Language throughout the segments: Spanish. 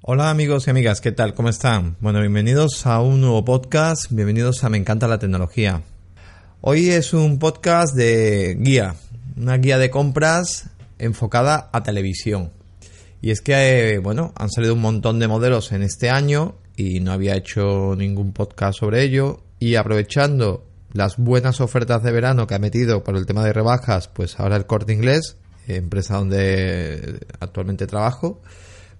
Hola amigos y amigas, ¿qué tal? ¿Cómo están? Bueno, bienvenidos a un nuevo podcast, bienvenidos a Me encanta la tecnología. Hoy es un podcast de guía, una guía de compras enfocada a televisión. Y es que, eh, bueno, han salido un montón de modelos en este año y no había hecho ningún podcast sobre ello. Y aprovechando las buenas ofertas de verano que ha metido por el tema de rebajas, pues ahora el corte inglés, empresa donde actualmente trabajo,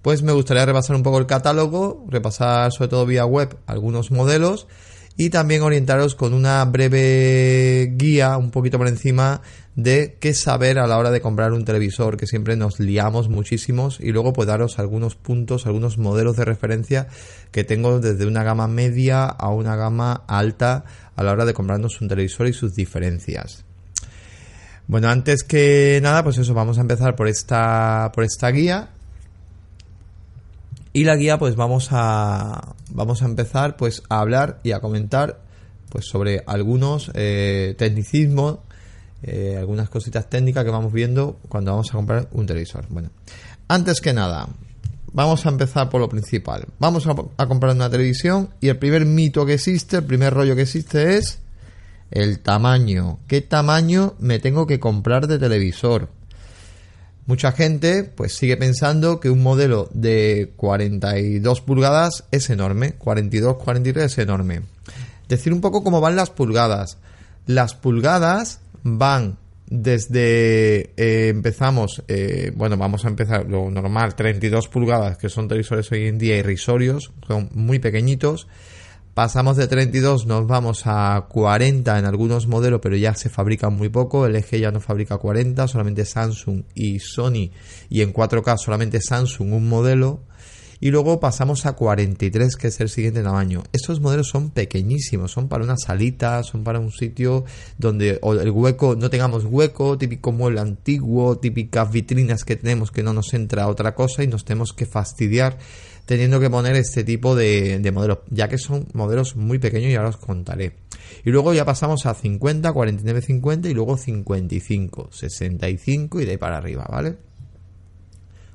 pues me gustaría repasar un poco el catálogo, repasar sobre todo vía web algunos modelos y también orientaros con una breve guía un poquito por encima de qué saber a la hora de comprar un televisor, que siempre nos liamos muchísimos y luego pues daros algunos puntos, algunos modelos de referencia que tengo desde una gama media a una gama alta a la hora de comprarnos un televisor y sus diferencias. Bueno, antes que nada, pues eso, vamos a empezar por esta, por esta guía y la guía, pues vamos a, vamos a empezar pues a hablar y a comentar pues sobre algunos eh, tecnicismos, eh, algunas cositas técnicas que vamos viendo cuando vamos a comprar un televisor. Bueno, antes que nada, vamos a empezar por lo principal. Vamos a, a comprar una televisión y el primer mito que existe, el primer rollo que existe es el tamaño. ¿Qué tamaño me tengo que comprar de televisor? Mucha gente pues sigue pensando que un modelo de 42 pulgadas es enorme, 42, 43 es enorme. Decir un poco cómo van las pulgadas. Las pulgadas van desde eh, empezamos, eh, bueno, vamos a empezar lo normal, 32 pulgadas, que son televisores hoy en día irrisorios, son muy pequeñitos. Pasamos de 32, nos vamos a 40 en algunos modelos, pero ya se fabrican muy poco. El eje ya no fabrica 40, solamente Samsung y Sony. Y en 4K solamente Samsung un modelo. Y luego pasamos a 43, que es el siguiente tamaño. Estos modelos son pequeñísimos, son para una salita, son para un sitio donde el hueco, no tengamos hueco, típico mueble antiguo, típicas vitrinas que tenemos que no nos entra otra cosa y nos tenemos que fastidiar teniendo que poner este tipo de, modelos, ya que son modelos muy pequeños y ahora os contaré. Y luego ya pasamos a 50, 49, 50 y luego 55, 65 y de ahí para arriba, ¿vale?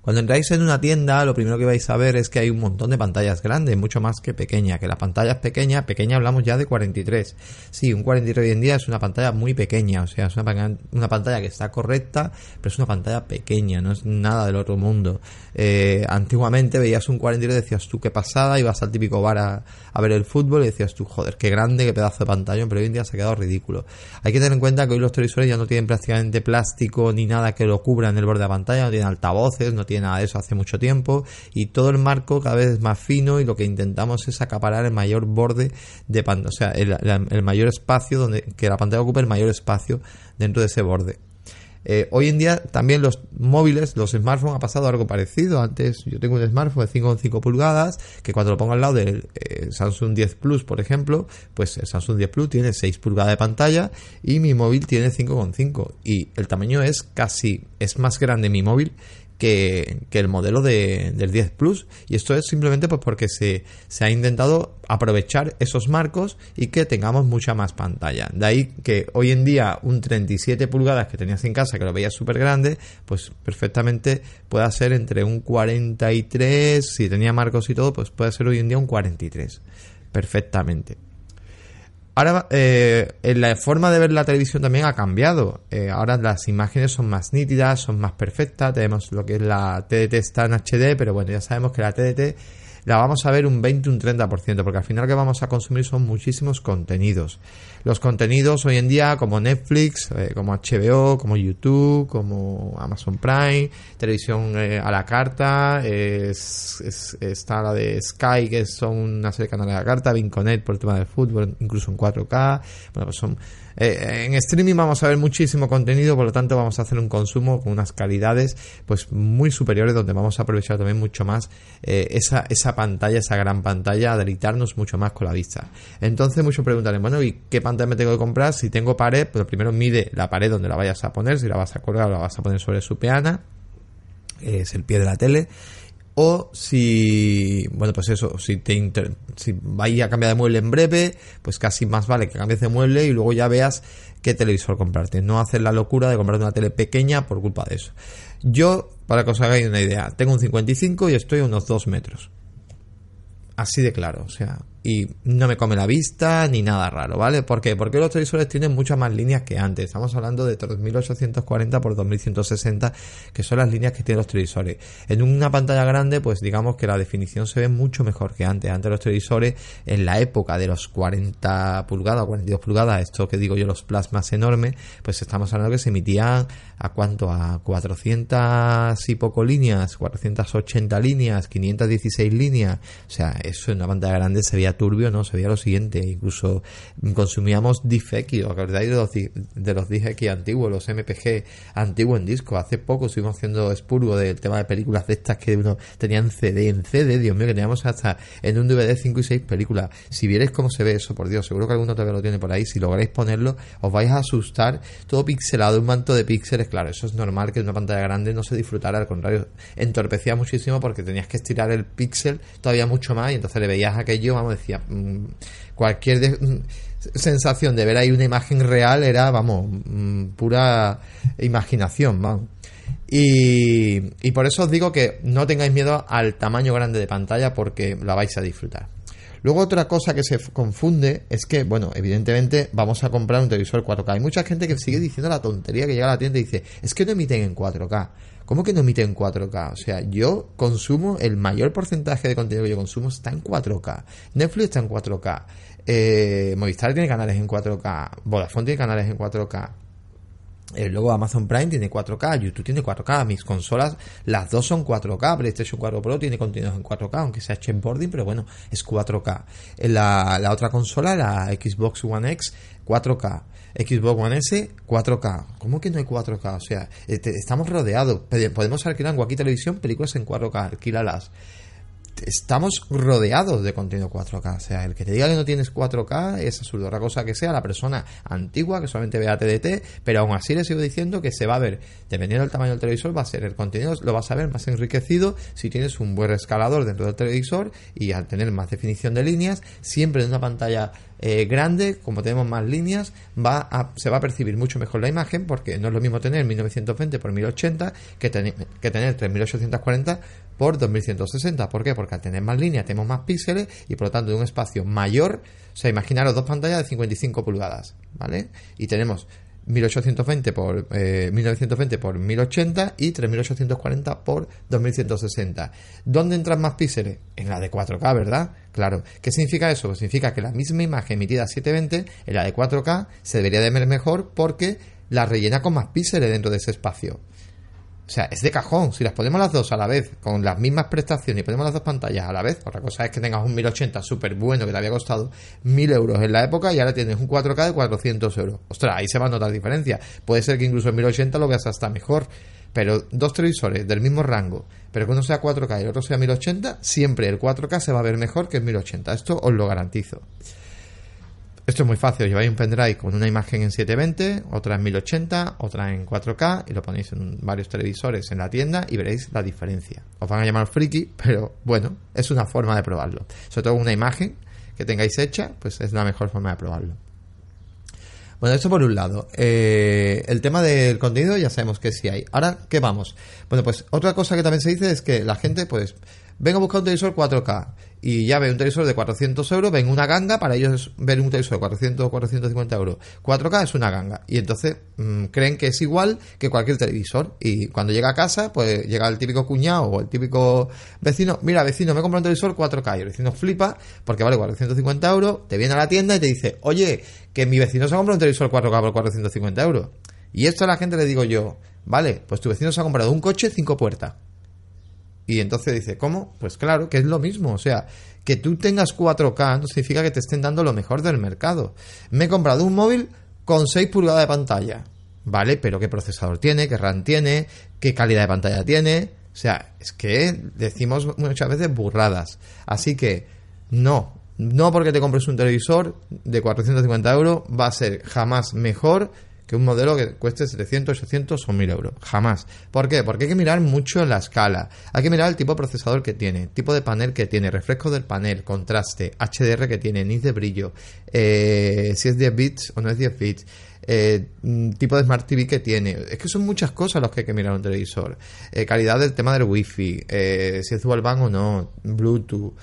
Cuando entráis en una tienda, lo primero que vais a ver es que hay un montón de pantallas grandes, mucho más que pequeña. Que la pantalla es pequeña, hablamos ya de 43. Sí, un 43 hoy en día es una pantalla muy pequeña, o sea, es una, pantalla que está correcta, pero es una pantalla pequeña, no es nada del otro mundo. Eh, antiguamente veías un 43 y decías tú qué pasada, ibas al típico bar a, ver el fútbol y decías tú, joder, qué grande, qué pedazo de pantalla, pero hoy en día se ha quedado ridículo. Hay que tener en cuenta que hoy los televisores ya no tienen prácticamente plástico ni nada que lo cubra en el borde de la pantalla, no tienen altavoces, no tienen nada de eso hace mucho tiempo y todo el marco cada vez es más fino y lo que intentamos es acaparar el mayor borde de pantalla, o sea, el, mayor espacio donde que la pantalla ocupe el mayor espacio dentro de ese borde. Eh, hoy en día también los móviles, los smartphones ha pasado algo parecido. Antes yo tengo un smartphone de 5,5 pulgadas que cuando lo pongo al lado del eh, Samsung 10 Plus, por ejemplo, pues el Samsung 10 Plus tiene 6 pulgadas de pantalla y mi móvil tiene 5,5 y el tamaño es casi es más grande mi móvil que, el modelo de, del 10 Plus. Y esto es simplemente pues porque se, se ha intentado aprovechar esos marcos y que tengamos mucha más pantalla. De ahí que hoy en día un 37 pulgadas que tenías en casa, que lo veías súper grande, pues perfectamente pueda ser entre un 43, si tenía marcos y todo, pues puede ser hoy en día un 43. Perfectamente. Ahora, eh, la forma de ver la televisión también ha cambiado. Eh, ahora las imágenes son más nítidas, son más perfectas. Tenemos lo que es la TDT está en HD, pero bueno, ya sabemos que la TDT la vamos a ver un 20, un 30%, porque al final que vamos a consumir son muchísimos contenidos. Los contenidos hoy en día, como Netflix, eh, como HBO, como YouTube, como Amazon Prime, televisión eh, a la carta, es, está la de Sky, que son una serie de canales a la carta, Vinconet por el tema del fútbol, incluso en 4K. Bueno, pues son eh, en streaming vamos a ver muchísimo contenido, por lo tanto vamos a hacer un consumo con unas calidades pues muy superiores donde vamos a aprovechar también mucho más eh, esa, esa pantalla, esa gran pantalla, deleitarnos mucho más con la vista. Entonces muchos preguntarán, bueno, ¿y qué pantalla me tengo que comprar? Si tengo pared, pues primero mide la pared donde la vayas a poner, si la vas a colgar o la vas a poner sobre su peana, es el pie de la tele o si, bueno, pues eso, si te si vais a cambiar de mueble en breve, pues casi más vale que cambies de mueble y luego ya veas qué televisor comprarte. No hacer la locura de comprarte una tele pequeña por culpa de eso. Yo, para que os hagáis una idea, tengo un 55 y estoy a unos 2 metros. Así de claro, o sea, y no me come la vista ni nada raro, ¿vale? ¿Por qué? Porque los televisores tienen muchas más líneas que antes. Estamos hablando de 3840 por 2160, que son las líneas que tienen los televisores. En una pantalla grande, pues digamos que la definición se ve mucho mejor que antes. Antes los televisores, en la época de los 40 pulgadas o 42 pulgadas, esto que digo yo, los plasmas enormes, pues estamos hablando que se emitían a cuánto, a 400 y poco líneas, 480 líneas, 516 líneas. O sea, eso en una pantalla grande se veía turbio, ¿no? Se veía lo siguiente, incluso consumíamos DFX, ¿os acordáis de los, de los DFX antiguos, los MPG antiguos en disco? Hace poco estuvimos haciendo expurgo del tema de películas de estas que uno tenía en CD, en CD, Dios mío, que teníamos hasta en un DVD 5 y 6 películas. Si vierais cómo se ve eso, por Dios, seguro que alguno todavía lo tiene por ahí, si lográis ponerlo, os vais a asustar, todo pixelado, un manto de píxeles, claro, eso es normal que en una pantalla grande no se disfrutara, al contrario, entorpecía muchísimo porque tenías que estirar el píxel todavía mucho más y entonces le veías aquello, vamos, mm, cualquier mm, sensación de ver ahí una imagen real era, vamos, mm, pura imaginación. Y, y, por eso os digo que no tengáis miedo al tamaño grande de pantalla porque la vais a disfrutar. Luego otra cosa que se confunde es que, bueno, evidentemente vamos a comprar un televisor 4K. Hay mucha gente que sigue diciendo la tontería que llega a la tienda y dice, es que no emiten en 4K. ¿Cómo que no emite en 4K? O sea, yo consumo, el mayor porcentaje de contenido que yo consumo está en 4K. Netflix está en 4K. Eh, Movistar tiene canales en 4K. Vodafone tiene canales en 4K. Eh, luego Amazon Prime tiene 4K, YouTube tiene 4K, mis consolas, las dos son 4K, PlayStation 4 Pro tiene contenidos en 4K, aunque sea boarding, pero bueno, es 4K. Eh, la, la otra consola, la Xbox One X, 4K. Xbox One S 4K. ¿Cómo que no hay 4K? O sea, este, estamos rodeados. Podemos alquilar en televisión películas en 4K. Alquílalas estamos rodeados de contenido 4K. O sea, el que te diga que no tienes 4K es absurdo. Otra cosa que sea la persona antigua que solamente vea TDT, pero aún así le sigo diciendo que se va a ver, dependiendo del tamaño del televisor, va a ser el contenido, lo vas a ver más enriquecido si tienes un buen escalador dentro del televisor y al tener más definición de líneas, siempre en una pantalla eh, grande, como tenemos más líneas, va se va a percibir mucho mejor la imagen porque no es lo mismo tener 1920 por 1080 que, que tener 3840 por 2160. ¿Por qué? Porque al tener más líneas tenemos más píxeles y por lo tanto un espacio mayor, o sea, imaginaros dos pantallas de 55 pulgadas, ¿vale? Y tenemos 1820 por 1920 eh, por 1080 y 3840 por 2160. ¿Dónde entran más píxeles? En la de 4K, ¿verdad? Claro. ¿Qué significa eso? Pues significa que la misma imagen emitida a 720 en la de 4K se debería de ver mejor porque la rellena con más píxeles dentro de ese espacio. O sea, es de cajón. Si las ponemos las dos a la vez, con las mismas prestaciones y ponemos las dos pantallas a la vez, otra cosa es que tengas un 1080 súper bueno que te había costado 1000 euros en la época y ahora tienes un 4K de 400 euros. Ostras, ahí se va a notar diferencia. Puede ser que incluso en 1080 lo veas hasta mejor. Pero dos televisores del mismo rango, pero que uno sea 4K y el otro sea 1080, siempre el 4K se va a ver mejor que el 1080. Esto os lo garantizo. Esto es muy fácil, lleváis un pendrive con una imagen en 720, otra en 1080, otra en 4K y lo ponéis en varios televisores en la tienda y veréis la diferencia. Os van a llamar friki, pero bueno, es una forma de probarlo. Sobre todo una imagen que tengáis hecha, pues es la mejor forma de probarlo. Bueno, eso por un lado. Eh, el tema del contenido ya sabemos que sí hay. Ahora, ¿qué vamos? Bueno, pues otra cosa que también se dice es que la gente, pues, vengo a buscar un televisor 4K y ya ve un televisor de 400 euros, ven una ganga, para ellos ver un televisor de 400 o 450 euros 4K es una ganga. Y entonces mm, creen que es igual que cualquier televisor. Y cuando llega a casa, pues llega el típico cuñado o el típico vecino, mira vecino, me he comprado un televisor 4K. Y el vecino flipa porque vale 450 euros, te viene a la tienda y te dice, oye, que mi vecino se ha comprado un televisor 4K por 450 euros. Y esto a la gente le digo yo, vale, pues tu vecino se ha comprado un coche cinco puertas. Y entonces dice, ¿cómo? Pues claro, que es lo mismo. O sea, que tú tengas 4K no significa que te estén dando lo mejor del mercado. Me he comprado un móvil con 6 pulgadas de pantalla. ¿Vale? Pero ¿qué procesador tiene? ¿Qué RAM tiene? ¿Qué calidad de pantalla tiene? O sea, es que decimos muchas veces burradas. Así que no, no porque te compres un televisor de 450 euros va a ser jamás mejor que un modelo que cueste 700, 800 o 1000 euros. Jamás. ¿Por qué? Porque hay que mirar mucho la escala. Hay que mirar el tipo de procesador que tiene, tipo de panel que tiene, refresco del panel, contraste, HDR que tiene, NIS de brillo, eh, si es 10 bits o no es 10 bits. Eh, mm, tipo de Smart TV que tiene. Es que son muchas cosas los que hay que mirar un televisor. Eh, calidad del tema del wifi, si es dual band o no, Bluetooth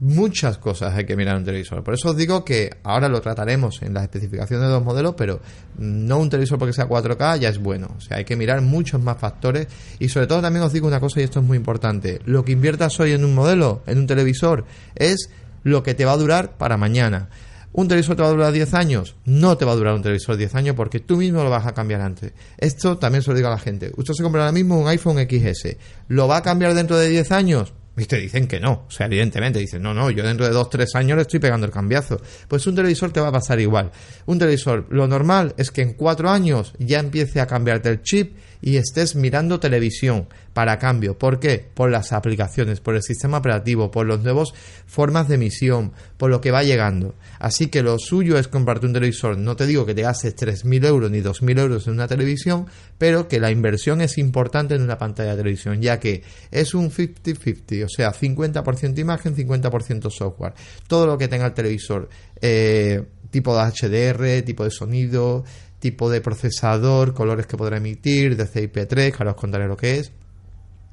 Muchas cosas hay que mirar en un televisor. Por eso os digo que ahora lo trataremos en las especificaciones de los modelos, pero no un televisor porque sea 4K ya es bueno. O sea, hay que mirar muchos más factores. Y sobre todo también os digo una cosa, y esto es muy importante. Lo que inviertas hoy en un modelo, en un televisor, es lo que te va a durar para mañana. ¿Un televisor te va a durar 10 años? No te va a durar un televisor 10 años porque tú mismo lo vas a cambiar antes. Esto también se lo digo a la gente. Usted se compra ahora mismo un iPhone XS. ¿Lo va a cambiar dentro de 10 años? Y te dicen que no. O sea, evidentemente dicen, no, no, yo dentro de dos, tres años le estoy pegando el cambiazo. Pues un televisor te va a pasar igual. Un televisor, lo normal es que en cuatro años ya empiece a cambiarte el chip y estés mirando televisión para cambio. ¿Por qué? Por las aplicaciones, por el sistema operativo, por las nuevas formas de emisión, por lo que va llegando. Así que lo suyo es comprarte un televisor. No te digo que te gastes 3.000 euros ni 2.000 euros en una televisión, pero que la inversión es importante en una pantalla de televisión, ya que es un 50-50, o sea, 50% imagen, 50% software. Todo lo que tenga el televisor, eh, tipo de HDR, tipo de sonido, tipo de procesador, colores que podrá emitir, DCI-P3, que ahora os contaré lo que es.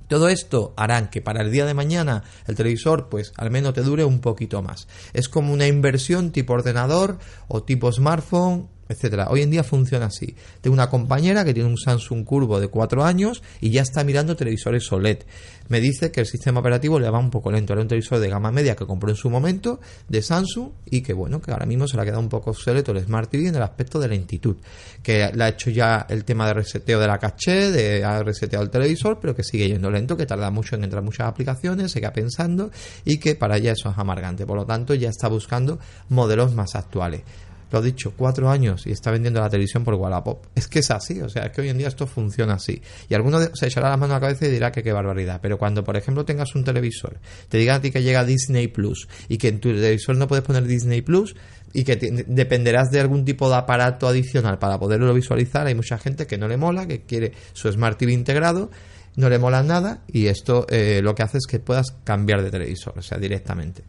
Todo esto harán que para el día de mañana el televisor pues al menos te dure un poquito más. Es como una inversión tipo ordenador o tipo smartphone etcétera. Hoy en día funciona así. Tengo una compañera que tiene un Samsung Curvo de 4 años y ya está mirando televisores OLED. Me dice que el sistema operativo le va un poco lento. Era un televisor de gama media que compró en su momento de Samsung y que bueno, que ahora mismo se le ha quedado un poco obsoleto el Smart TV en el aspecto de lentitud. Que le ha hecho ya el tema de reseteo de la caché, de ha reseteado el televisor, pero que sigue yendo lento, que tarda mucho en entrar muchas aplicaciones, se queda pensando y que para ella eso es amargante. Por lo tanto, ya está buscando modelos más actuales lo dicho, cuatro años y está vendiendo la televisión por Wallapop. Es que es así, o sea, es que hoy en día esto funciona así. Y alguno se echará la mano a la cabeza y dirá que qué barbaridad. Pero cuando, por ejemplo, tengas un televisor, te digan a ti que llega Disney Plus y que en tu televisor no puedes poner Disney Plus y que dependerás de algún tipo de aparato adicional para poderlo visualizar, hay mucha gente que no le mola, que quiere su Smart TV integrado no le mola nada y esto eh, lo que hace es que puedas cambiar de televisor, o sea, directamente.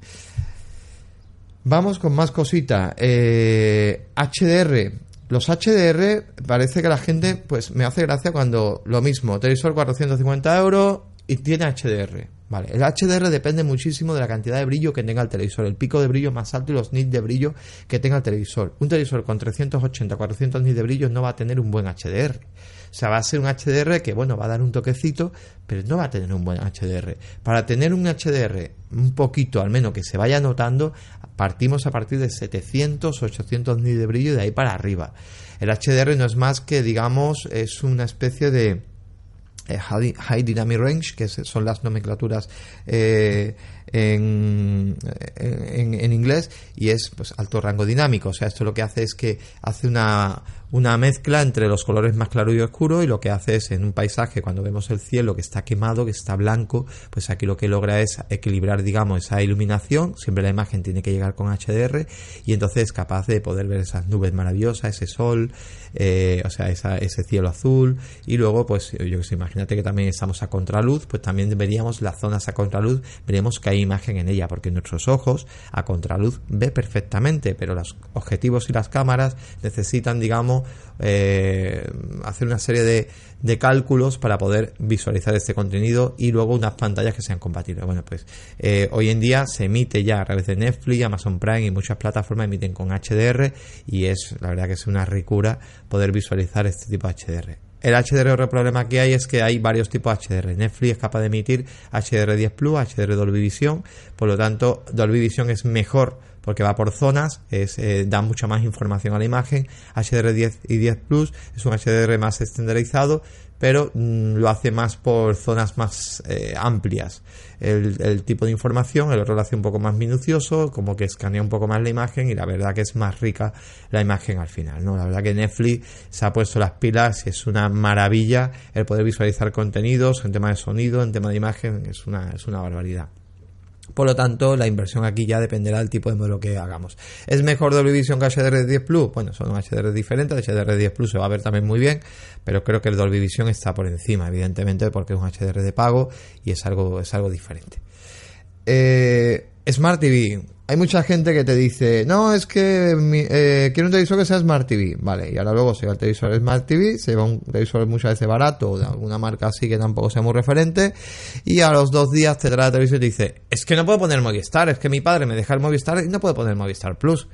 Vamos con más cositas. Eh, HDR. Los HDR parece que la gente, pues me hace gracia cuando lo mismo, televisor 450 euros y tiene HDR. Vale, el HDR depende muchísimo de la cantidad de brillo que tenga el televisor, el pico de brillo más alto y los nits de brillo que tenga el televisor. Un televisor con 380 400 nits de brillo no va a tener un buen HDR. O sea, va a ser un HDR que, bueno, va a dar un toquecito, pero no va a tener un buen HDR. Para tener un HDR un poquito, al menos que se vaya notando, partimos a partir de 700, 800 nits de brillo y de ahí para arriba. El HDR no es más que, digamos, es una especie de eh, High Dynamic Range, que son las nomenclaturas eh, en, en, inglés, y es pues alto rango dinámico. O sea, esto lo que hace es que hace una, una mezcla entre los colores más claro y oscuro y lo que hace es en un paisaje cuando vemos el cielo que está quemado, que está blanco, pues aquí lo que logra es equilibrar digamos esa iluminación, siempre la imagen tiene que llegar con HDR y entonces es capaz de poder ver esas nubes maravillosas, ese sol, eh, o sea, ese cielo azul. Y luego pues yo que sé, imagínate que también estamos a contraluz, pues también veríamos las zonas a contraluz, veríamos que hay imagen en ella porque nuestros ojos a contraluz ve perfectamente, pero los objetivos y las cámaras necesitan digamos eh, hacer una serie de, cálculos para poder visualizar este contenido y luego unas pantallas que sean compatibles. Bueno, pues eh, hoy en día se emite ya a través de Netflix, Amazon Prime y muchas plataformas emiten con HDR y es la verdad que es una ricura poder visualizar este tipo de HDR. El HDR otro problema que hay es que hay varios tipos de HDR. Netflix es capaz de emitir HDR10 Plus, HDR Dolby Vision, por lo tanto Dolby Vision es mejor porque va por zonas, es, eh, da mucha más información a la imagen. HDR10 y 10 Plus es un HDR más estandarizado, pero mm, lo hace más por zonas más eh, amplias. El, tipo de información, el otro lo hace un poco más minucioso, como que escanea un poco más la imagen y la verdad que es más rica la imagen al final. ¿no? La verdad que Netflix se ha puesto las pilas y es una maravilla el poder visualizar contenidos en tema de sonido, en tema de imagen, es una, es una barbaridad. Por lo tanto, la inversión aquí ya dependerá del tipo de modelo que hagamos. ¿Es mejor Dolby Vision que HDR10 Plus? Bueno, son HDR diferentes. HDR10 Plus se va a ver también muy bien, pero creo que el Dolby Vision está por encima, evidentemente, porque es un HDR de pago y es algo, es algo diferente. Eh, Smart TV. Hay mucha gente que te dice, no, es que eh, quiero un televisor que sea Smart TV. Vale, y ahora luego se va el televisor Smart TV, se va un televisor muchas veces barato de alguna marca así que tampoco sea muy referente. Y a los dos días te trae la televisión y te dice, es que no puedo poner Movistar, es que mi padre me deja el Movistar y no puedo poner Movistar Plus.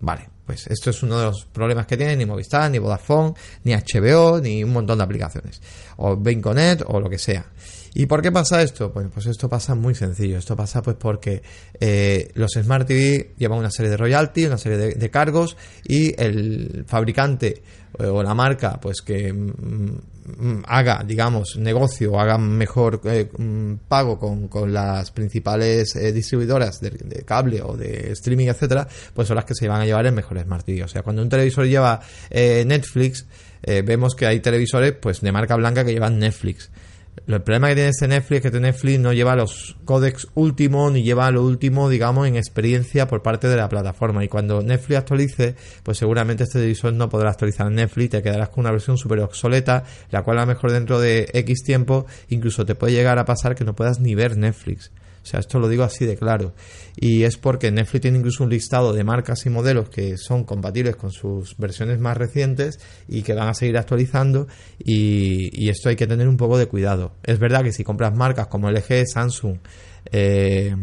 Vale, pues esto es uno de los problemas que tiene ni Movistar, ni Vodafone, ni HBO, ni un montón de aplicaciones. O Benconet o lo que sea. ¿Y por qué pasa esto? Pues, pues esto pasa muy sencillo. Esto pasa pues porque eh, los Smart TV llevan una serie de royalty, una serie de, cargos y el fabricante eh, o la marca pues que mm, mm, haga, digamos, negocio o haga mejor eh, mm, pago con, con, las principales distribuidoras de, cable o de streaming, etcétera, pues son las que se van a llevar el mejor Smart TV. O sea, cuando un televisor lleva Netflix, vemos que hay televisores pues de marca blanca que llevan Netflix. El problema que tiene este Netflix es que este Netflix no lleva los códex últimos ni lleva lo último, digamos, en experiencia por parte de la plataforma. Y cuando Netflix actualice, pues seguramente este televisor no podrá actualizar Netflix, te quedarás con una versión súper obsoleta, la cual a lo mejor dentro de X tiempo incluso te puede llegar a pasar que no puedas ni ver Netflix. O sea, esto lo digo así de claro. Y es porque Netflix tiene incluso un listado de marcas y modelos que son compatibles con sus versiones más recientes y que van a seguir actualizando. Y, esto hay que tener un poco de cuidado. Es verdad que si compras marcas como LG, Samsung, eh,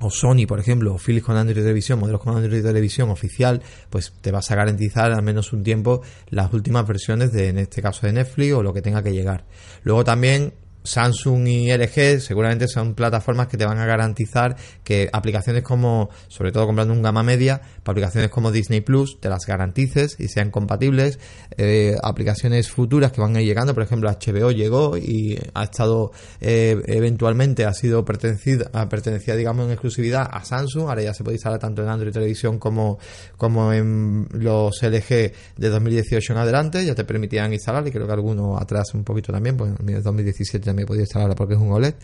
o Sony, por ejemplo, o Philips con Android Televisión, modelos con Android Televisión oficial, pues te vas a garantizar al menos un tiempo las últimas versiones de, en este caso, de Netflix o lo que tenga que llegar. Luego también Samsung y LG seguramente son plataformas que te van a garantizar que aplicaciones como, sobre todo comprando un gama media, aplicaciones como Disney Plus, te las garantices y sean compatibles. Eh, aplicaciones futuras que van a ir llegando, por ejemplo, HBO llegó y ha estado eh, eventualmente ha sido pertenecida, pertenecía, digamos, en exclusividad a Samsung. Ahora ya se puede instalar tanto en Android Televisión como, como en los LG de 2018 en adelante. Ya te permitían instalar y creo que algunos atrás un poquito también, pues en 2017 también podía instalarla porque es un OLED.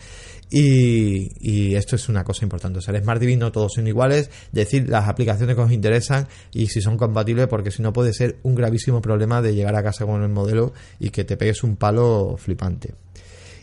Y, esto es una cosa importante. O sea, el Smart TV no todos son iguales. Decir las aplicaciones que os interesan y si son compatibles, porque si no puede ser un gravísimo problema de llegar a casa con el modelo y que te pegues un palo flipante.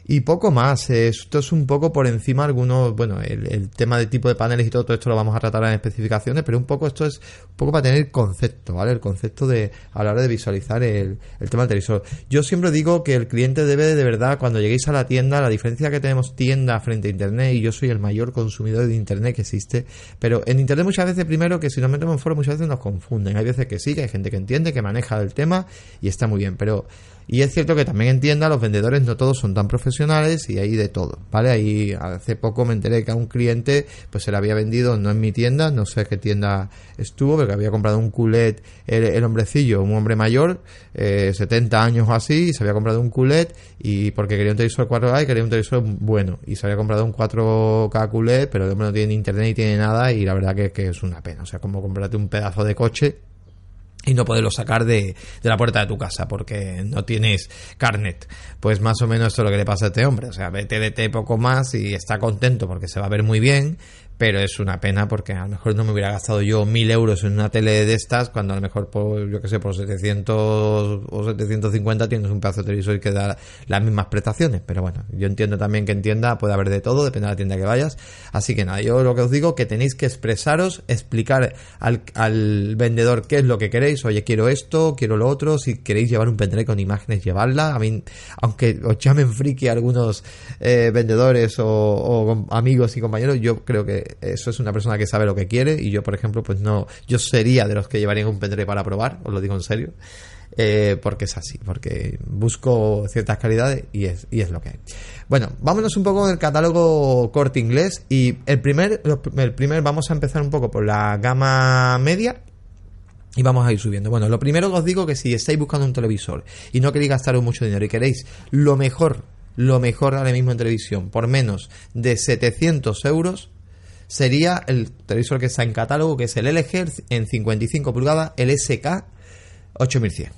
Y poco más, esto es un poco por encima algunos, bueno, el, tema de tipo de paneles y todo, esto lo vamos a tratar en especificaciones, pero un poco esto es un poco para tener concepto, ¿vale? El concepto de a la hora de visualizar el, el tema del televisor. Yo siempre digo que el cliente debe de verdad, cuando lleguéis a la tienda, la diferencia que tenemos tienda frente a internet, y yo soy el mayor consumidor de internet que existe, pero en internet muchas veces primero que si nos metemos en foro muchas veces nos confunden, hay veces que sí, que hay gente que entiende, que maneja el tema y está muy bien, pero y es cierto que también entienda, los vendedores no todos son tan profesionales y hay de todo, ¿vale? Ahí hace poco me enteré que a un cliente pues se le había vendido, no en mi tienda, no sé qué tienda estuvo, pero que había comprado un culet el, hombrecillo, un hombre mayor, eh, 70 años o así, y se había comprado un culet y porque quería un televisor 4K y quería un televisor bueno, y se había comprado un 4K culet, pero el hombre no tiene internet ni tiene nada y la verdad que, que es una pena, o sea, como comprarte un pedazo de coche y no poderlo sacar de, de, la puerta de tu casa porque no tienes carnet. Pues más o menos esto es lo que le pasa a este hombre. O sea, vete de poco más y está contento porque se va a ver muy bien, pero es una pena porque a lo mejor no me hubiera gastado yo mil euros en una tele de estas cuando a lo mejor por, yo que sé, por 700 o 750 tienes un pedazo de televisor que da las mismas prestaciones, pero bueno, yo entiendo también que en tienda puede haber de todo, depende de la tienda que vayas, así que nada, yo lo que os digo que tenéis que expresaros, explicar al, al vendedor qué es lo que queréis, oye, quiero esto, quiero lo otro, si queréis llevar un pendrive con imágenes, llevarla, a mí, aunque os llamen friki algunos eh, vendedores o amigos y compañeros, yo creo que eso es una persona que sabe lo que quiere y yo, por ejemplo, pues no, yo sería de los que llevarían un pendrive para probar, os lo digo en serio. Eh, porque es así, porque busco ciertas calidades y es, y es lo que hay. Bueno, vámonos un poco del catálogo corte inglés y el primer, el primer vamos a empezar un poco por la gama media y vamos a ir subiendo. Bueno, lo primero que os digo que si estáis buscando un televisor y no queréis gastaros mucho dinero y queréis lo mejor, lo mejor ahora mismo en televisión por menos de 700 euros, sería el televisor que está en catálogo, que es el LG en 55 pulgadas, el SK 8100.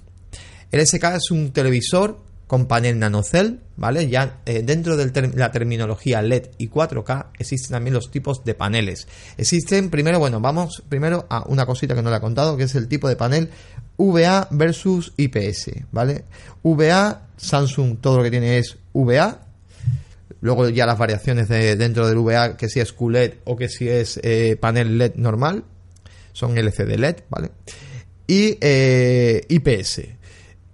El SK es un televisor con panel nanocell, ¿vale? Ya eh, dentro de la terminología LED y 4K existen también los tipos de paneles. Existen, primero, bueno, vamos primero a una cosita que no le he contado, que es el tipo de panel VA versus IPS, ¿vale? VA, Samsung todo lo que tiene es VA, Luego ya las variaciones de, dentro del VA, que si es QLED o que si es eh, panel LED normal, son LCD LED, ¿vale? Y eh, IPS.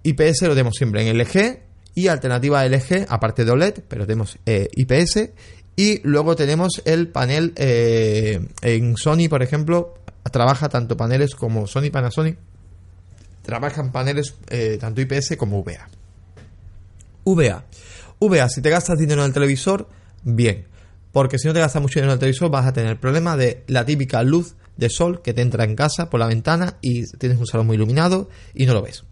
IPS lo tenemos siempre en LG y alternativa LG, aparte de OLED, pero tenemos eh, IPS. Y luego tenemos el panel en Sony, por ejemplo, trabaja tanto paneles como Sony Panasonic, trabajan paneles tanto IPS como VA. VA. VA, si te gastas dinero en el televisor, bien. Porque si no te gastas mucho dinero en el televisor, vas a tener problema de la típica luz de sol que te entra en casa por la ventana y tienes un salón muy iluminado y no lo ves.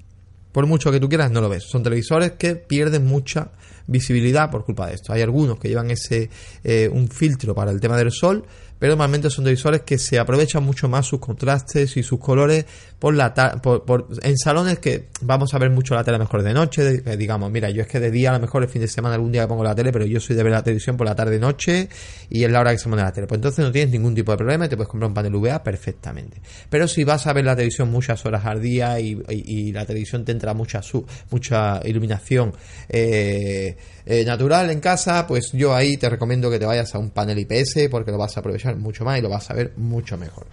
Por mucho que tú quieras, no lo ves. Son televisores que pierden mucha visibilidad por culpa de esto. Hay algunos que llevan ese eh, un filtro para el tema del sol, pero normalmente son televisores que se aprovechan mucho más sus contrastes y sus colores por la por, en salones que vamos a ver mucho la tele mejor de noche, digamos, mira, yo es que de día a lo mejor el fin de semana algún día pongo la tele, pero yo soy de ver la televisión por la tarde noche y es la hora que se pone la tele. Pues entonces no tienes ningún tipo de problema y te puedes comprar un panel VA perfectamente. Pero si vas a ver la televisión muchas horas al día y, la televisión te entra mucha mucha iluminación eh, eh, natural en casa, pues yo ahí te recomiendo que te vayas a un panel IPS porque lo vas a aprovechar mucho más y lo vas a ver mucho mejor.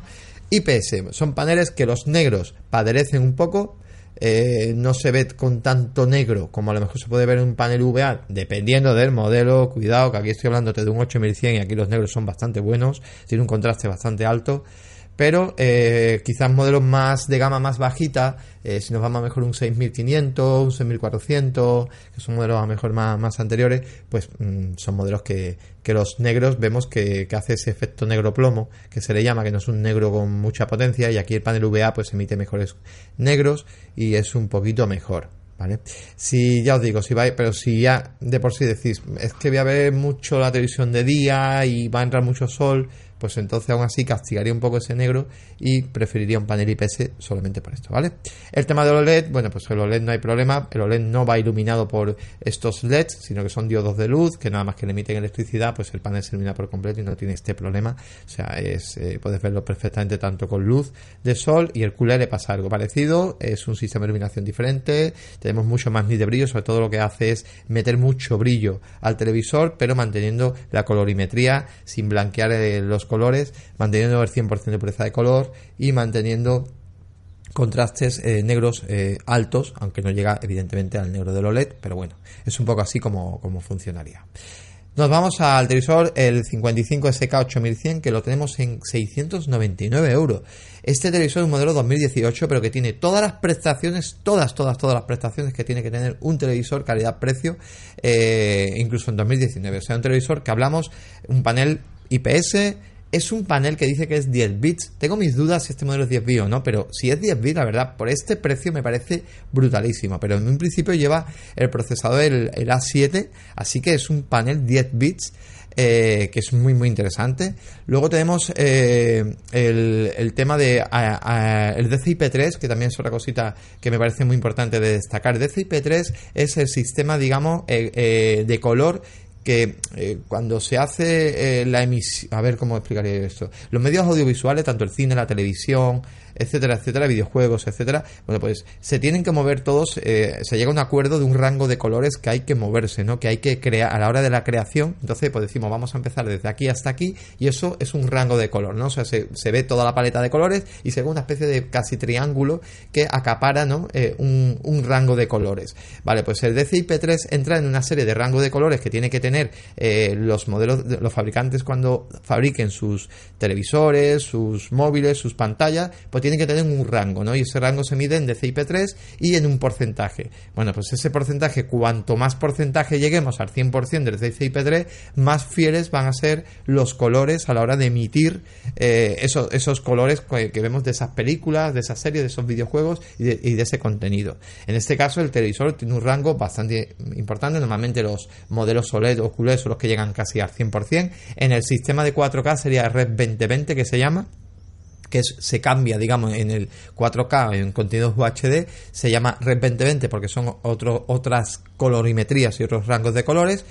IPS son paneles que los negros padecen un poco, eh, no se ve con tanto negro como a lo mejor se puede ver en un panel VA, dependiendo del modelo. Cuidado, que aquí estoy hablándote de un 8100 y aquí los negros son bastante buenos, tiene un contraste bastante alto pero eh, quizás modelos más de gama más bajita, eh, si nos vamos a mejor un 6500, un 6400, que son modelos a mejor más, más anteriores, pues mm, son modelos que, que, los negros vemos que, que, hace ese efecto negro plomo, que se le llama, que no es un negro con mucha potencia, y aquí el panel VA pues emite mejores negros y es un poquito mejor. ¿Vale? Si ya os digo, si vais, pero si ya de por sí decís, es que voy a ver mucho la televisión de día y va a entrar mucho sol, pues entonces aún así castigaría un poco ese negro y preferiría un panel IPS solamente por esto, ¿vale? El tema del OLED, bueno, pues el OLED no hay problema, el OLED no va iluminado por estos LEDs, sino que son diodos de luz que nada más que le emiten electricidad, pues el panel se ilumina por completo y no tiene este problema, o sea, es, eh, puedes verlo perfectamente tanto con luz de sol y el QLED le pasa algo parecido, es un sistema de iluminación diferente, tenemos mucho más nit de brillo, sobre todo lo que hace es meter mucho brillo al televisor, pero manteniendo la colorimetría sin blanquear eh, los colores, manteniendo el 100% de pureza de color y manteniendo contrastes eh, negros eh, altos, aunque no llega evidentemente al negro del OLED, pero bueno, es un poco así como, como funcionaría. Nos vamos al televisor el 55 SK 8100 que lo tenemos en 699 euros. Este televisor es un modelo 2018 pero que tiene todas las prestaciones, todas, todas, todas las prestaciones que tiene que tener un televisor calidad-precio, eh, incluso en 2019. O sea, un televisor que hablamos, un panel IPS, es un panel que dice que es 10 bits. Tengo mis dudas si este modelo es 10 bits o no, pero si es 10 bits, la verdad, por este precio me parece brutalísimo. Pero en un principio lleva el procesador el, A7, así que es un panel 10 bits. Eh, que es muy muy interesante. Luego tenemos eh, el, tema de el DCI-P3, que también es otra cosita que me parece muy importante de destacar. El DCI-P3 es el sistema, digamos, eh, de color que eh, cuando se hace eh, la emisión, a ver cómo explicaría esto, los medios audiovisuales, tanto el cine, la televisión, etcétera, etcétera, videojuegos, etcétera, bueno, pues se tienen que mover todos, eh, se llega a un acuerdo de un rango de colores que hay que moverse, ¿no? Que hay que crear a la hora de la creación, entonces pues decimos, vamos a empezar desde aquí hasta aquí y eso es un rango de color, ¿no? O sea, se, ve toda la paleta de colores y se ve una especie de casi triángulo que acapara, ¿no? Eh, un, un, rango de colores. Vale, pues el DCI-P3 entra en una serie de rango de colores que tiene que tener eh, los modelos, los fabricantes cuando fabriquen sus televisores, sus móviles, sus pantallas, pues tienen que tener un rango, ¿no? Y ese rango se mide en DCI-P3 y en un porcentaje. Bueno, pues ese porcentaje, cuanto más porcentaje lleguemos al 100% del DCI-P3, más fieles van a ser los colores a la hora de emitir eh, esos, esos colores que, vemos de esas películas, de esas series, de esos videojuegos y de, ese contenido. En este caso, el televisor tiene un rango bastante importante. Normalmente los modelos OLED o QLED son los que llegan casi al 100%. En el sistema de 4K sería Red 2020 que se llama que se cambia, digamos, en el 4K, en contenidos UHD, se llama Red 2020 porque son otras colorimetrías y otros rangos de colores.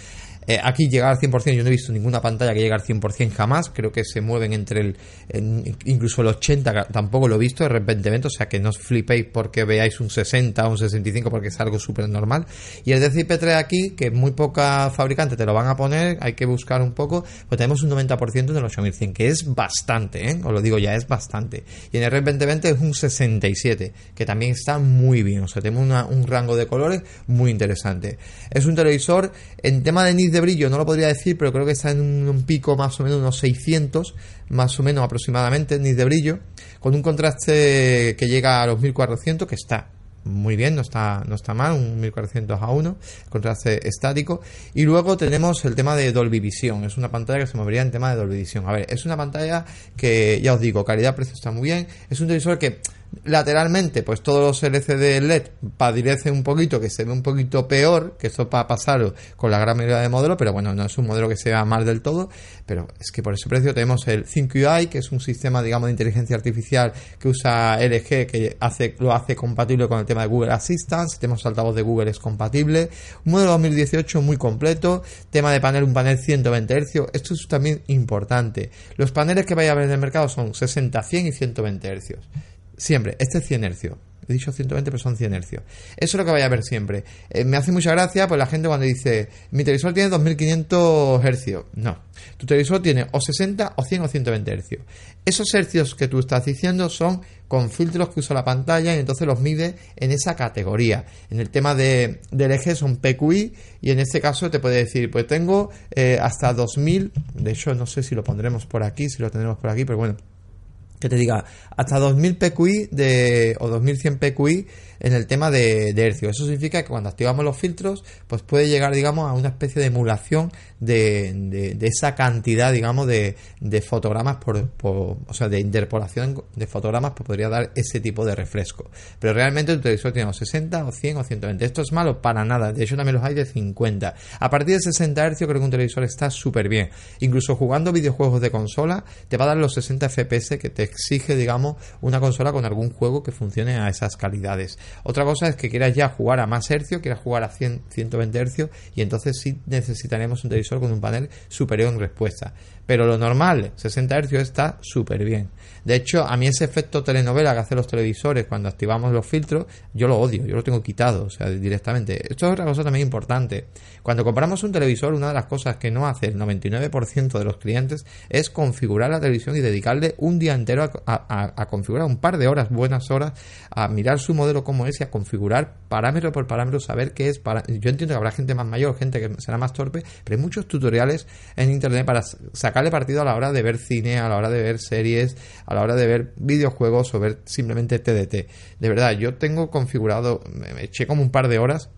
Eh, aquí llegar al 100%, yo no he visto ninguna pantalla que llegue al 100% jamás, creo que se mueven entre el, incluso el 80, tampoco lo he visto de repente, o sea que no os flipéis porque veáis un 60 o un 65 porque es algo súper normal. Y el DCI-P3 aquí, que muy poca fabricante te lo van a poner, hay que buscar un poco, pues tenemos un 90% del 8100, que es bastante, ¿eh? os lo digo ya, es bastante. Y en el Red 2020 es un 67, que también está muy bien, o sea, tenemos un rango de colores muy interesante. Es un televisor, en tema de nits de brillo no lo podría decir, pero creo que está en un, pico más o menos unos 600, más o menos aproximadamente nits de brillo, con un contraste que llega a los 1400, que está muy bien, no está, no está mal, un 1400 a 1, contraste estático. Y luego tenemos el tema de Dolby Vision, es una pantalla que se movería en tema de Dolby Vision. A ver, es una pantalla que, ya os digo, calidad-precio está muy bien, es un televisor que lateralmente, pues todos los LCD LED padecen un poquito, que se ve un poquito peor, que esto para pasarlo con la gran mayoría de modelos, pero bueno, no es un modelo que se vea mal del todo, pero es que por ese precio tenemos el 5UI, que es un sistema, digamos, de inteligencia artificial que usa LG, que hace, lo hace compatible con el tema de Google Assistant, tenemos altavoz de Google es compatible, un modelo 2018 muy completo, tema de panel, un panel 120 Hz, esto es también importante. Los paneles que vaya a ver en el mercado son 60, 100 y 120 Hz. Siempre, este es 100 hercios. He dicho 120, pero son 100 hercios. Eso es lo que vaya a ver siempre. Eh, me hace mucha gracia pues la gente cuando dice, mi televisor tiene 2500 hercios. No, tu televisor tiene o 60 o 100 o 120 hercios. Esos hercios que tú estás diciendo son con filtros que usa la pantalla y entonces los mide en esa categoría. En el tema de, del eje son PQI y en este caso te puede decir, pues tengo eh, hasta 2000, de hecho no sé si lo pondremos por aquí, si lo tendremos por aquí, pero bueno que te diga hasta 2000 PQI de, o 2100 PQI en el tema de, de hercio. Eso significa que cuando activamos los filtros, pues puede llegar, digamos, a una especie de emulación de, de, esa cantidad, digamos, de, de fotogramas por, o sea, de interpolación de fotogramas, pues podría dar ese tipo de refresco. Pero realmente el televisor tiene 60 o 100 o 120. Esto es malo para nada. De hecho, también los hay de 50. A partir de 60 Hz creo que un televisor está súper bien. Incluso jugando videojuegos de consola, te va a dar los 60 FPS que te exige, digamos, una consola con algún juego que funcione a esas calidades. Otra cosa es que quieras ya jugar a más hercios, quieras jugar a 100, 120 hercios y entonces sí necesitaremos un televisor con un panel superior en respuesta. Pero lo normal, 60 Hz está súper bien. De hecho, a mí ese efecto telenovela que hacen los televisores cuando activamos los filtros, yo lo odio, yo lo tengo quitado, o sea, directamente. Esto es otra cosa también importante. Cuando compramos un televisor, una de las cosas que no hace el 99% de los clientes es configurar la televisión y dedicarle un día entero a, configurar un par de horas, buenas horas, a mirar su modelo como es y a configurar parámetro por parámetro, saber qué es. Para... Yo entiendo que habrá gente más mayor, gente que será más torpe, pero hay muchos tutoriales en internet para sacar sacarle partido a la hora de ver cine, a la hora de ver series, a la hora de ver videojuegos o ver simplemente TDT. De verdad, yo tengo configurado, me eché como un par de horas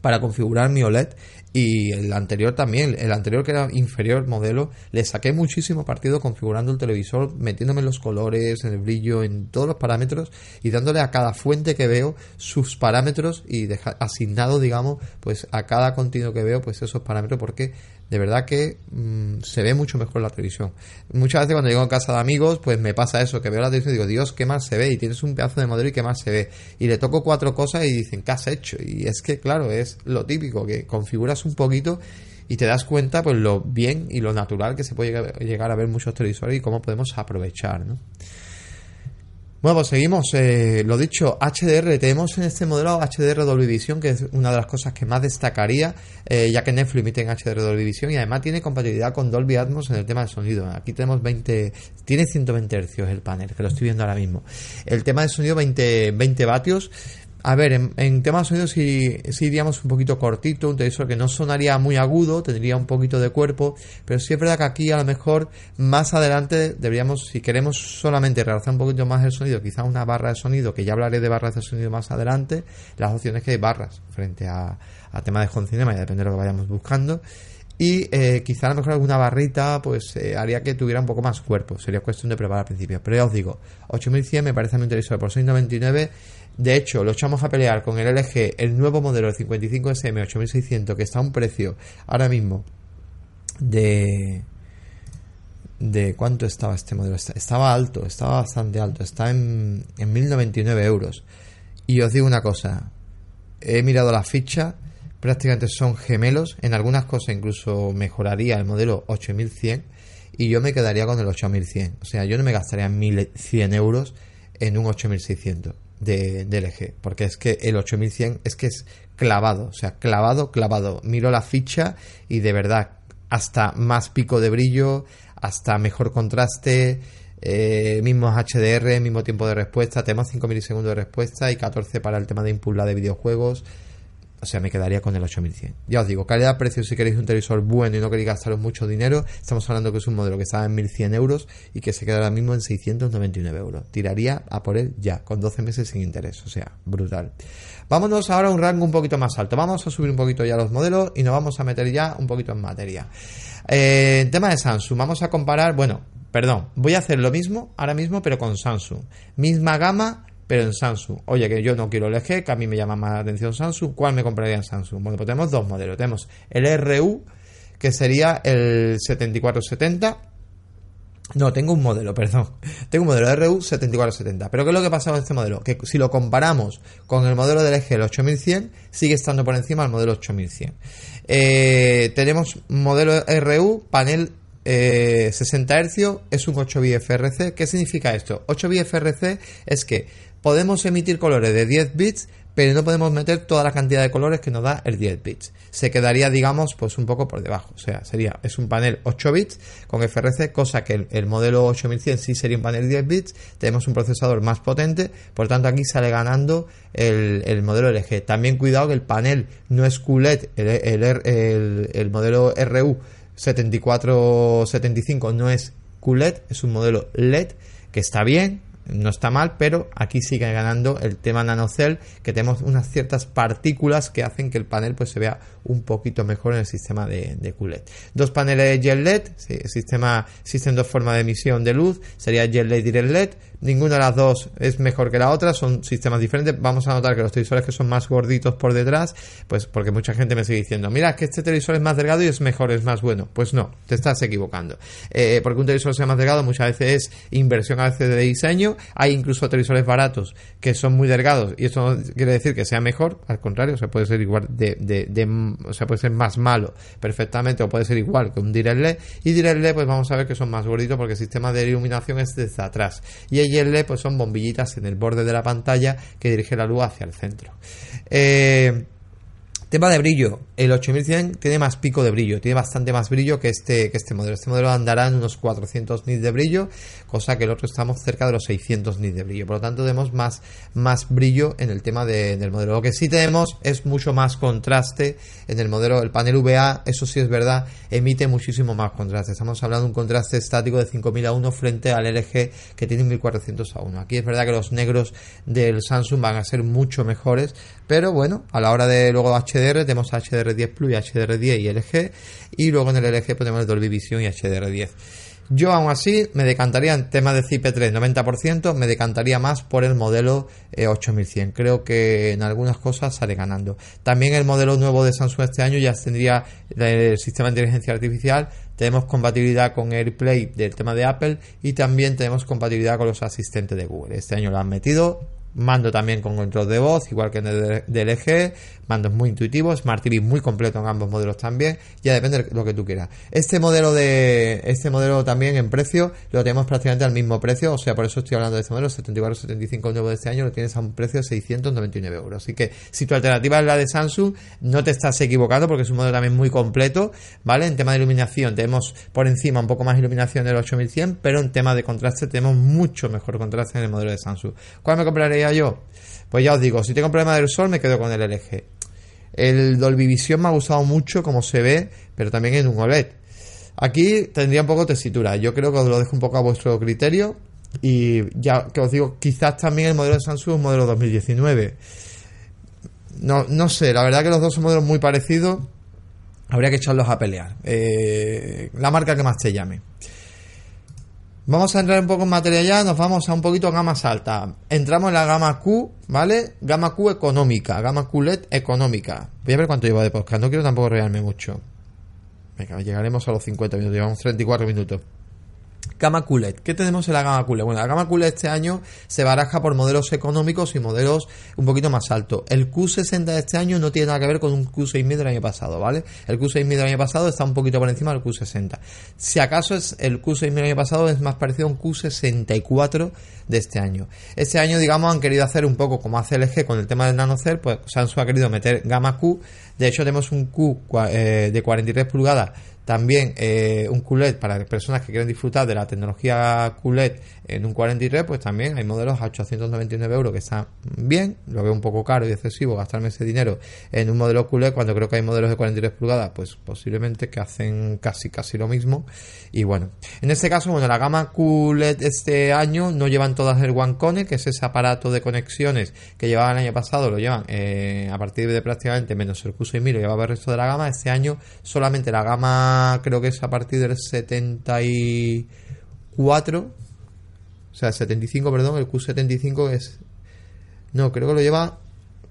para configurar mi OLED y el anterior también, el anterior que era inferior modelo, le saqué muchísimo partido configurando el televisor, metiéndome en los colores, en el brillo, en todos los parámetros y dándole a cada fuente que veo sus parámetros y asignado, digamos, pues a cada contenido que veo, pues esos parámetros porque de verdad que mm, se ve mucho mejor la televisión. Muchas veces cuando llego a casa de amigos, pues me pasa eso, que veo la televisión y digo, Dios, qué mal se ve, y tienes un pedazo de modelo y qué mal se ve. Y le toco cuatro cosas y dicen, ¿qué has hecho? Y es que, claro, es lo típico, que configuras un poquito y te das cuenta, pues, lo bien y lo natural que se puede llegar a ver muchos televisores y cómo podemos aprovechar, ¿no? Bueno, pues seguimos. Eh, lo dicho, HDR. Tenemos en este modelo HDR Dolby Vision, que es una de las cosas que más destacaría, eh, ya que Netflix emite en HDR Dolby Vision y además tiene compatibilidad con Dolby Atmos en el tema de sonido. Aquí tenemos 20, tiene 120 Hz el panel, que lo estoy viendo ahora mismo. El tema de sonido 20, 20 vatios. A ver, en, tema de sonido sí, sí, iríamos un poquito cortito, un televisor que no sonaría muy agudo, tendría un poquito de cuerpo, pero sí es verdad que aquí a lo mejor más adelante deberíamos, si queremos solamente realzar un poquito más el sonido, quizá una barra de sonido, que ya hablaré de barras de sonido más adelante, las opciones que hay barras frente a, a tema de home cinema, ya depende de lo que vayamos buscando, y eh, quizá a lo mejor alguna barrita pues eh, haría que tuviera un poco más cuerpo sería cuestión de preparar al principio pero ya os digo 8100 me parece muy interesante por 699 de hecho, lo echamos a pelear con el LG, el nuevo modelo de 55SM 8600, que está a un precio ahora mismo de. ¿De cuánto estaba este modelo? Estaba alto, estaba bastante alto, está en, en 1099 euros. Y os digo una cosa, he mirado la ficha, prácticamente son gemelos. En algunas cosas incluso mejoraría el modelo 8100 y yo me quedaría con el 8100. O sea, yo no me gastaría 1100 euros en un 8600 de, de LG, porque es que el 8100 es que es clavado, o sea, clavado, clavado. Miro la ficha y de verdad, hasta más pico de brillo, hasta mejor contraste, eh, mismos HDR, mismo tiempo de respuesta, tenemos 5 milisegundos de respuesta y 14 para el tema de impulsa de videojuegos. O sea, me quedaría con el 8100. Ya os digo, calidad-precio, si queréis un televisor bueno y no queréis gastaros mucho dinero, estamos hablando que es un modelo que está en 1100 euros y que se queda ahora mismo en 699 euros. Tiraría a por él ya, con 12 meses sin interés. O sea, brutal. Vámonos ahora a un rango un poquito más alto. Vamos a subir un poquito ya los modelos y nos vamos a meter ya un poquito en materia. Eh, tema de Samsung, vamos a comparar, bueno, perdón, voy a hacer lo mismo ahora mismo, pero con Samsung. Misma gama, pero en Samsung. Oye, que yo no quiero LG, que a mí me llama más la atención Samsung, ¿cuál me compraría en Samsung? Bueno, pues tenemos dos modelos. Tenemos el RU, que sería el 7470. No, tengo un modelo, perdón. Tengo un modelo RU 7470. Pero ¿qué es lo que pasa con este modelo? Que si lo comparamos con el modelo del LG, el 8100, sigue estando por encima del modelo 8100. Eh, tenemos modelo RU, panel 60 eh, Hz, es un 8 bit FRC. ¿Qué significa esto? 8 bit FRC es que podemos emitir colores de 10 bits, pero no podemos meter toda la cantidad de colores que nos da el 10 bits. Se quedaría, digamos, pues un poco por debajo. O sea, sería, es un panel 8 bits con FRC, cosa que el, modelo 8100 sí sería un panel 10 bits. Tenemos un procesador más potente, por tanto aquí sale ganando el, modelo LG. También cuidado que el panel no es QLED, el, el modelo RU 7475 no es QLED, es un modelo LED que está bien, no está mal, pero aquí sigue ganando el tema nanocell, que tenemos unas ciertas partículas que hacen que el panel pues se vea un poquito mejor en el sistema de, de QLED. Dos paneles Jet LED, sistema, existen dos formas de emisión de luz, sería LED y Direct LED, ninguna de las dos es mejor que la otra, son sistemas diferentes. Vamos a notar que los televisores que son más gorditos por detrás, pues porque mucha gente me sigue diciendo, mira, que este televisor es más delgado y es mejor, es más bueno. Pues no, te estás equivocando. Eh, porque un televisor sea más delgado muchas veces es inversión a veces de diseño. Hay incluso televisores baratos que son muy delgados y esto no quiere decir que sea mejor, al contrario, se puede ser igual de, de, o sea, puede ser más malo perfectamente o puede ser igual que un Direct LED. Y Direct LED, pues vamos a ver que son más gorditos porque el sistema de iluminación es desde atrás. Y y el LED pues son bombillitas en el borde de la pantalla que dirige la luz hacia el centro. Eh, Tema de brillo, el 8100 tiene más pico de brillo, tiene bastante más brillo que este, que este modelo. Este modelo andará en unos 400 nits de brillo, cosa que el otro estamos cerca de los 600 nits de brillo. Por lo tanto, tenemos más, más brillo en el tema del modelo. Lo que sí tenemos es mucho más contraste en el modelo. El panel VA, eso sí es verdad, emite muchísimo más contraste. Estamos hablando de un contraste estático de 5000 a 1 frente al LG que tiene 1400 a 1. Aquí es verdad que los negros del Samsung van a ser mucho mejores, pero bueno, a la hora de luego HDR tenemos HDR10 Plus y HDR10 y LG y luego en el LG tenemos Dolby Vision y HDR10. Yo aún así me decantaría en tema de CP3 90%, me decantaría más por el modelo 8100. Eh, Creo que en algunas cosas sale ganando. También el modelo nuevo de Samsung este año ya tendría el sistema de inteligencia artificial, tenemos compatibilidad con AirPlay del tema de Apple y también tenemos compatibilidad con los asistentes de Google. Este año lo han metido Mando también con control de voz, igual que en el DLG. Mandos muy intuitivos. Smart TV muy completo en ambos modelos también. Ya depende de lo que tú quieras. Este modelo de este modelo también en precio lo tenemos prácticamente al mismo precio. O sea, por eso estoy hablando de este modelo. 74-75 nuevo de este año lo tienes a un precio de 699 euros. Así que si tu alternativa es la de Samsung, no te estás equivocando porque es un modelo también muy completo. ¿Vale? En tema de iluminación tenemos por encima un poco más iluminación del 8100, pero en tema de contraste tenemos mucho mejor contraste en el modelo de Samsung. ¿Cuál me compraré yo? Pues ya os digo, si tengo problema del sol me quedo con el LG. El Dolby Vision me ha gustado mucho como se ve, pero también en un OLED. Aquí tendría un poco tesitura. Yo creo que os lo dejo un poco a vuestro criterio. Y ya que os digo, quizás también el modelo de Samsung es un modelo 2019. No, no sé, la verdad que los dos son modelos muy parecidos. Habría que echarlos a pelear. Eh, la marca que más te llame. Vamos a entrar un poco en materia ya, nos vamos a un poquito gamas altas. Entramos en la gama Q, ¿vale? Gama Q económica, gama Q LED económica. Voy a ver cuánto lleva de podcast, no quiero tampoco rearme mucho. Venga, llegaremos a los 50 minutos, llevamos 34 minutos. Gama QLED. ¿Qué tenemos en la gama QLED? Bueno, la gama QLED este año se baraja por modelos económicos y modelos un poquito más altos. El Q60 de este año no tiene nada que ver con un Q6000 del año pasado, ¿vale? El Q6000 del año pasado está un poquito por encima del Q60. Si acaso es el Q6000 del año pasado es más parecido a un Q64 de este año. Este año, digamos, han querido hacer un poco como hace LG con el tema del NanoCell, pues Samsung ha querido meter gama Q. De hecho, tenemos un Q eh, de 43 pulgadas también eh, un QLED para personas que quieren disfrutar de la tecnología QLED en un 43, pues también hay modelos a 899 euros que están bien. Lo veo un poco caro y excesivo gastarme ese dinero en un modelo QLED cuando creo que hay modelos de 43 pulgadas, pues posiblemente que hacen casi casi lo mismo. Y bueno, en este caso, bueno, la gama QLED este año no llevan todas el OneCone, que es ese aparato de conexiones que llevaban el año pasado, lo llevan eh, a partir de prácticamente menos el Q6000, lo llevaba el resto de la gama. Este año solamente la gama creo que es a partir del 74, o sea, 75, perdón, el Q75 es... No, creo que lo lleva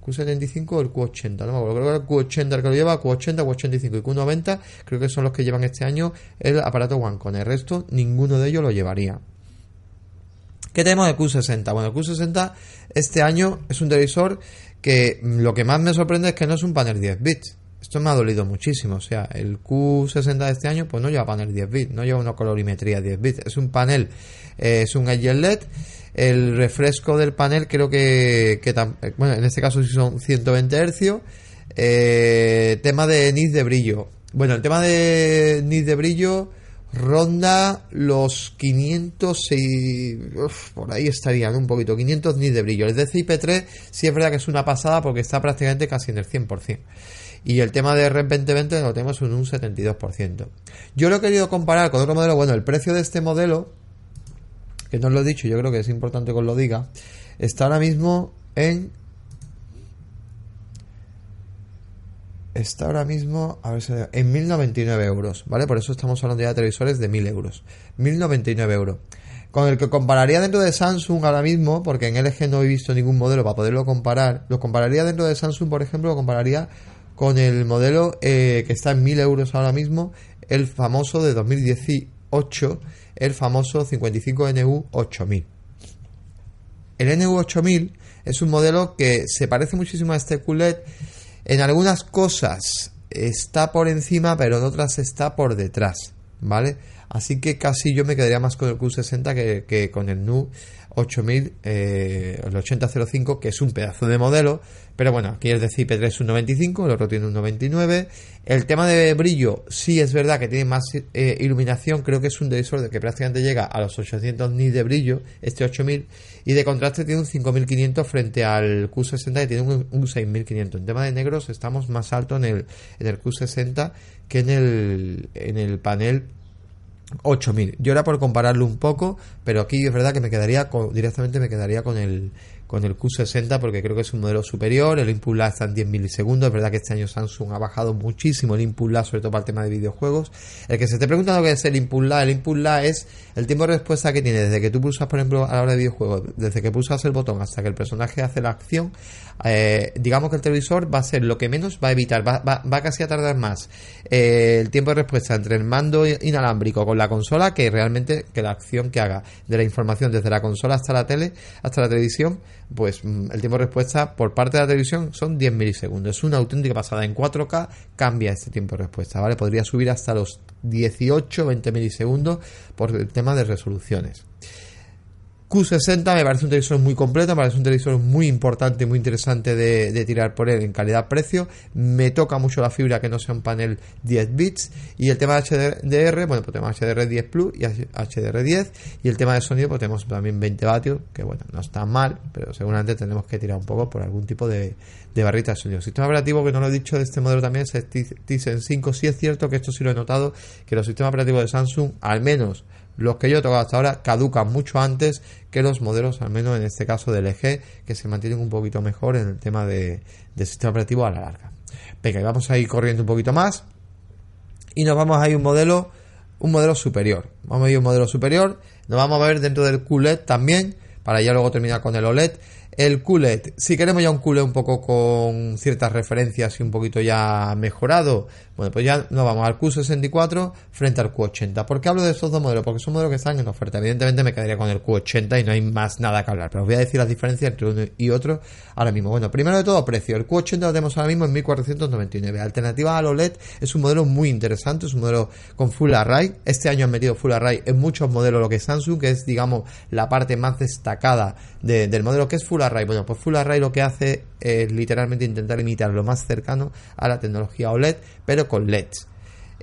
Q75 o el Q80, no me acuerdo, creo que el Q80 el que lo lleva, Q80, Q85 y Q90, creo que son los que llevan este año el aparato One con el resto ninguno de ellos lo llevaría. ¿Qué tenemos de Q60? Bueno, el Q60 este año es un televisor que lo que más me sorprende es que no es un panel 10 bits. Esto me ha dolido muchísimo. O sea, el Q60 de este año, pues no lleva panel 10 bits, no lleva una colorimetría 10 bits. Es un panel, eh, es un LED. El refresco del panel creo que, que eh, bueno, en este caso sí son 120 Hz. Eh, tema de nits de brillo. Bueno, el tema de nits de brillo ronda los 500 y por ahí estarían un poquito 500 nits de brillo el DCI-P3 sí es verdad que es una pasada porque está prácticamente casi en el 100% y el tema de REM 2020 lo tenemos en un 72%. Yo lo he querido comparar con otro modelo. Bueno, el precio de este modelo, que no os lo he dicho, yo creo que es importante que os lo diga, está ahora mismo en. Está ahora mismo, a ver si, en 1099 euros, ¿vale? Por eso estamos hablando ya de televisores de 1000 euros. 1099 euros con el que compararía dentro de Samsung ahora mismo, porque en LG no he visto ningún modelo para poderlo comparar, lo compararía dentro de Samsung, por ejemplo, lo compararía con el modelo eh, que está en 1000 euros ahora mismo, el famoso de 2018, el famoso 55NU 8000. El NU 8000 es un modelo que se parece muchísimo a este QLED. En algunas cosas está por encima, pero en otras está por detrás, ¿vale? Así que casi yo me quedaría más con el Q60 que, que con el NU 8000, eh, el 8005, que es un pedazo de modelo, pero bueno, aquí el de CIP3 es un 95, el otro tiene un 99. El tema de brillo, sí es verdad que tiene más eh, iluminación, creo que es un televisor que prácticamente llega a los 800 nits de brillo, este 8000, y de contraste tiene un 5500 frente al Q60 que tiene un, 6500. En tema de negros estamos más alto en el, en el Q60 que en el, en el panel 8000. Yo era por compararlo un poco, pero aquí es verdad que me quedaría directamente me quedaría con el con el Q60 porque creo que es un modelo superior, el input lag está en 10 milisegundos, es verdad que este año Samsung ha bajado muchísimo el input lag, sobre todo para el tema de videojuegos. El que se esté preguntando qué es el input lag, el input lag es el tiempo de respuesta que tiene desde que tú pulsas, por ejemplo, a la hora de videojuegos, desde que pulsas el botón hasta que el personaje hace la acción, eh, digamos que el televisor va a ser lo que menos va a evitar, va, va, casi a tardar más eh, el tiempo de respuesta entre el mando inalámbrico con la consola que realmente que la acción que haga de la información desde la consola hasta la tele, hasta la televisión pues mm, el tiempo de respuesta por parte de la televisión son 10 milisegundos. Es una auténtica pasada. En 4K cambia este tiempo de respuesta, ¿vale? Podría subir hasta los 18, 20 milisegundos por el tema de resoluciones. Q60 me parece un televisor muy completo, me parece un televisor muy importante, muy interesante de, tirar por él en calidad-precio. Me toca mucho la fibra que no sea un panel 10 bits. Y el tema de HDR, bueno, pues tenemos HDR10 Plus y HDR10. Y el tema de sonido, pues tenemos también 20 vatios, que bueno, no está mal, pero seguramente tenemos que tirar un poco por algún tipo de, de barrita de sonido. Sistema operativo, que no lo he dicho de este modelo también, es Tizen 5. Sí es cierto que esto sí lo he notado, que los sistemas operativos de Samsung, al menos los que yo he tocado hasta ahora caducan mucho antes que los modelos, al menos en este caso del LG, que se mantienen un poquito mejor en el tema de, sistema operativo a la larga. Venga, vamos a ir corriendo un poquito más y nos vamos a ir un modelo, un modelo superior. Vamos a ir un modelo superior, nos vamos a ver dentro del QLED también, para ya luego terminar con el OLED. El QLED, si queremos ya un QLED un poco con ciertas referencias y un poquito ya mejorado, Bueno, pues ya nos vamos al Q64 frente al Q80. ¿Por qué hablo de estos dos modelos? Porque son modelos que están en oferta. Evidentemente me quedaría con el Q80 y no hay más nada que hablar, pero os voy a decir las diferencias entre uno y otro ahora mismo. Bueno, primero de todo, precio. El Q80 lo tenemos ahora mismo en 1499. Alternativa al OLED es un modelo muy interesante, es un modelo con Full Array. Este año han metido Full Array en muchos modelos, lo que es Samsung, que es, digamos, la parte más destacada del modelo que es Full Array. Bueno, pues Full Array lo que hace es literalmente intentar imitar lo más cercano a la tecnología OLED, pero con LEDs.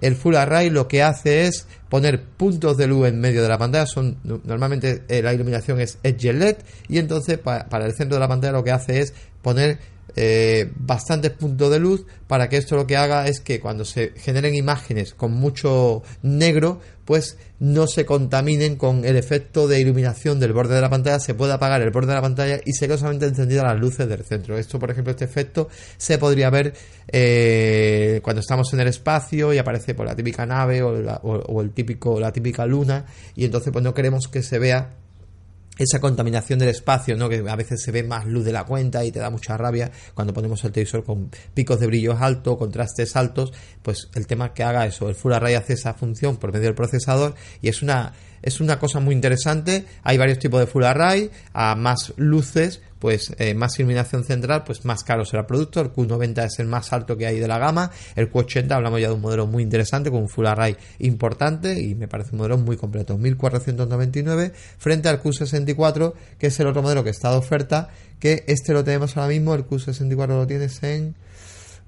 El Full Array lo que hace es poner puntos de luz en medio de la pantalla. Son normalmente eh, la iluminación es Edge LED y entonces para el centro de la pantalla lo que hace es poner eh, bastantes puntos de luz para que esto lo que haga es que cuando se generen imágenes con mucho negro pues no se contaminen con el efecto de iluminación del borde de la pantalla, se puede apagar el borde de la pantalla y se quedan solamente encendidas las luces del centro. Esto, por ejemplo, este efecto se podría ver eh, cuando estamos en el espacio y aparece por la típica nave o, o el típico, la típica luna y entonces pues no queremos que se vea esa contaminación del espacio, ¿no? que a veces se ve más luz de la cuenta y te da mucha rabia cuando ponemos el televisor con picos de brillo altos, contrastes altos, pues el tema que haga eso, el Full Array hace esa función por medio del procesador y es una es una cosa muy interesante. Hay varios tipos de Full Array, a más luces, pues eh, más iluminación central, pues más caro será el producto. El Q90 es el más alto que hay de la gama. El Q80 hablamos ya de un modelo muy interesante con un Full Array importante y me parece un modelo muy completo. 1499 frente al Q64, que es el otro modelo que está de oferta, que este lo tenemos ahora mismo. El Q64 lo tienes en